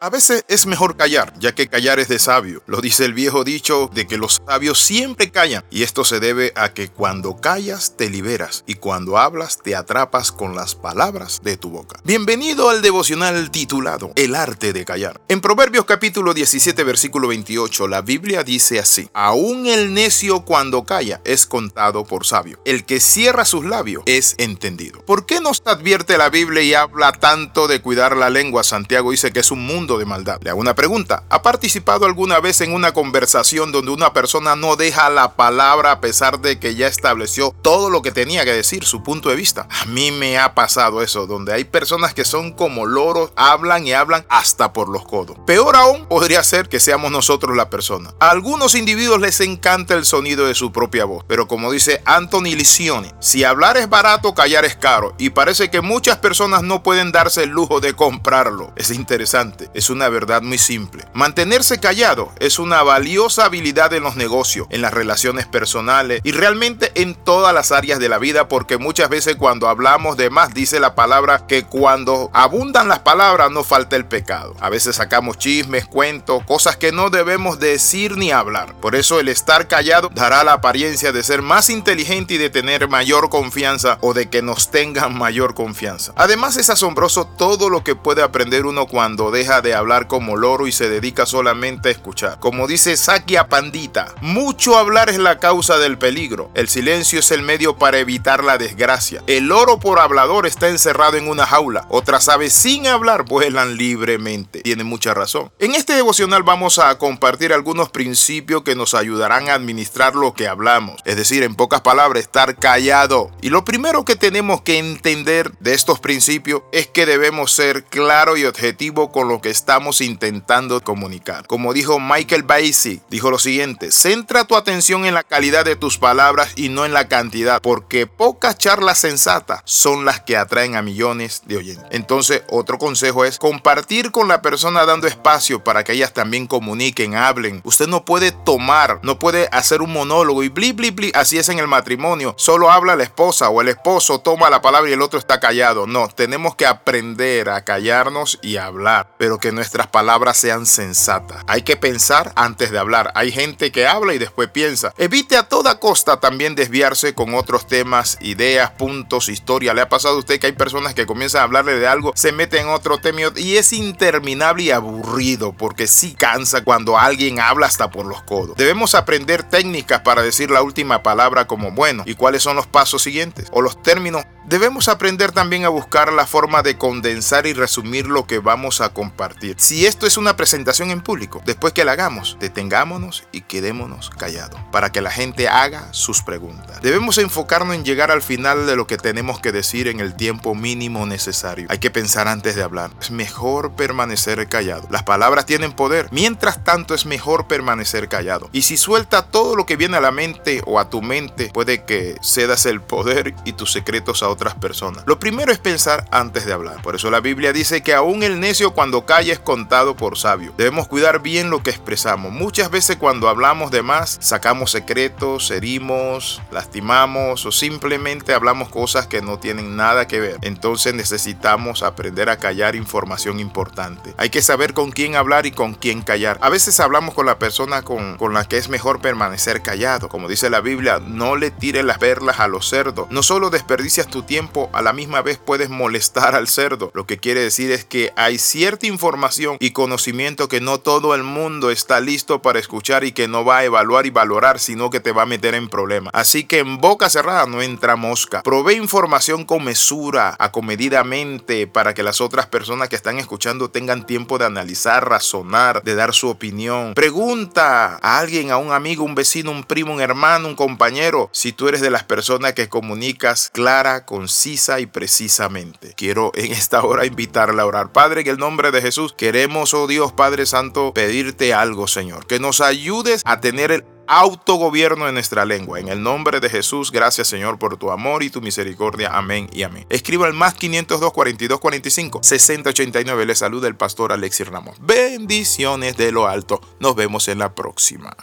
A veces es mejor callar, ya que callar es de sabio. Lo dice el viejo dicho de que los sabios siempre callan, y esto se debe a que cuando callas te liberas y cuando hablas te atrapas con las palabras de tu boca. Bienvenido al devocional titulado El arte de callar. En Proverbios capítulo 17 versículo 28 la Biblia dice así: Aún el necio cuando calla es contado por sabio. El que cierra sus labios es entendido. ¿Por qué nos advierte la Biblia y habla tanto de cuidar la lengua? Santiago dice que es un mundo de maldad. Le hago una pregunta. ¿Ha participado alguna vez en una conversación donde una persona no deja la palabra a pesar de que ya estableció todo lo que tenía que decir, su punto de vista? A mí me ha pasado eso, donde hay personas que son como loros, hablan y hablan hasta por los codos. Peor aún podría ser que seamos nosotros la persona. A algunos individuos les encanta el sonido de su propia voz, pero como dice Anthony Lisioni, si hablar es barato, callar es caro, y parece que muchas personas no pueden darse el lujo de comprarlo. Es interesante es una verdad muy simple. Mantenerse callado es una valiosa habilidad en los negocios, en las relaciones personales y realmente en todas las áreas de la vida porque muchas veces cuando hablamos de más dice la palabra que cuando abundan las palabras no falta el pecado. A veces sacamos chismes, cuentos, cosas que no debemos decir ni hablar. Por eso el estar callado dará la apariencia de ser más inteligente y de tener mayor confianza o de que nos tengan mayor confianza. Además es asombroso todo lo que puede aprender uno cuando deja de hablar como loro y se dedica solamente a escuchar. Como dice Sakia Pandita, mucho hablar es la causa del peligro. El silencio es el medio para evitar la desgracia. El loro por hablador está encerrado en una jaula. Otras aves sin hablar vuelan libremente. Tiene mucha razón. En este devocional vamos a compartir algunos principios que nos ayudarán a administrar lo que hablamos. Es decir, en pocas palabras, estar callado. Y lo primero que tenemos que entender de estos principios es que debemos ser claro y objetivo con lo que estamos intentando comunicar. Como dijo Michael Basie, dijo lo siguiente, centra tu atención en la calidad de tus palabras y no en la cantidad, porque pocas charlas sensatas son las que atraen a millones de oyentes. Entonces, otro consejo es compartir con la persona dando espacio para que ellas también comuniquen, hablen. Usted no puede tomar, no puede hacer un monólogo y bli, bli, bli, así es en el matrimonio. Solo habla la esposa o el esposo toma la palabra y el otro está callado. No, tenemos que aprender a callarnos y hablar, pero que nuestras palabras sean sensatas. Hay que pensar antes de hablar. Hay gente que habla y después piensa. Evite a toda costa también desviarse con otros temas, ideas, puntos, historia. ¿Le ha pasado a usted que hay personas que comienzan a hablarle de algo, se meten en otro tema y es interminable y aburrido porque sí cansa cuando alguien habla hasta por los codos? Debemos aprender técnicas para decir la última palabra como bueno y cuáles son los pasos siguientes o los términos Debemos aprender también a buscar la forma de condensar y resumir lo que vamos a compartir. Si esto es una presentación en público, después que la hagamos, detengámonos y quedémonos callados para que la gente haga sus preguntas. Debemos enfocarnos en llegar al final de lo que tenemos que decir en el tiempo mínimo necesario. Hay que pensar antes de hablar. Es mejor permanecer callado. Las palabras tienen poder. Mientras tanto es mejor permanecer callado. Y si suelta todo lo que viene a la mente o a tu mente, puede que cedas el poder y tus secretos a otros otras personas. Lo primero es pensar antes de hablar. Por eso la Biblia dice que aún el necio cuando calla es contado por sabio. Debemos cuidar bien lo que expresamos. Muchas veces cuando hablamos de más, sacamos secretos, herimos, lastimamos o simplemente hablamos cosas que no tienen nada que ver. Entonces necesitamos aprender a callar información importante. Hay que saber con quién hablar y con quién callar. A veces hablamos con la persona con, con la que es mejor permanecer callado. Como dice la Biblia, no le tires las perlas a los cerdos. No solo desperdicias tu tiempo a la misma vez puedes molestar al cerdo. Lo que quiere decir es que hay cierta información y conocimiento que no todo el mundo está listo para escuchar y que no va a evaluar y valorar, sino que te va a meter en problemas. Así que en boca cerrada no entra mosca. Provee información con mesura, acomedidamente, para que las otras personas que están escuchando tengan tiempo de analizar, razonar, de dar su opinión. Pregunta a alguien, a un amigo, un vecino, un primo, un hermano, un compañero, si tú eres de las personas que comunicas clara, concisa y precisamente. Quiero en esta hora invitarle a orar. Padre, en el nombre de Jesús, queremos, oh Dios Padre Santo, pedirte algo, Señor, que nos ayudes a tener el autogobierno en nuestra lengua. En el nombre de Jesús, gracias Señor por tu amor y tu misericordia. Amén y amén. Escriba al más 502 42 45 60 89. Le saluda el pastor Alexis Ramos. Bendiciones de lo alto. Nos vemos en la próxima.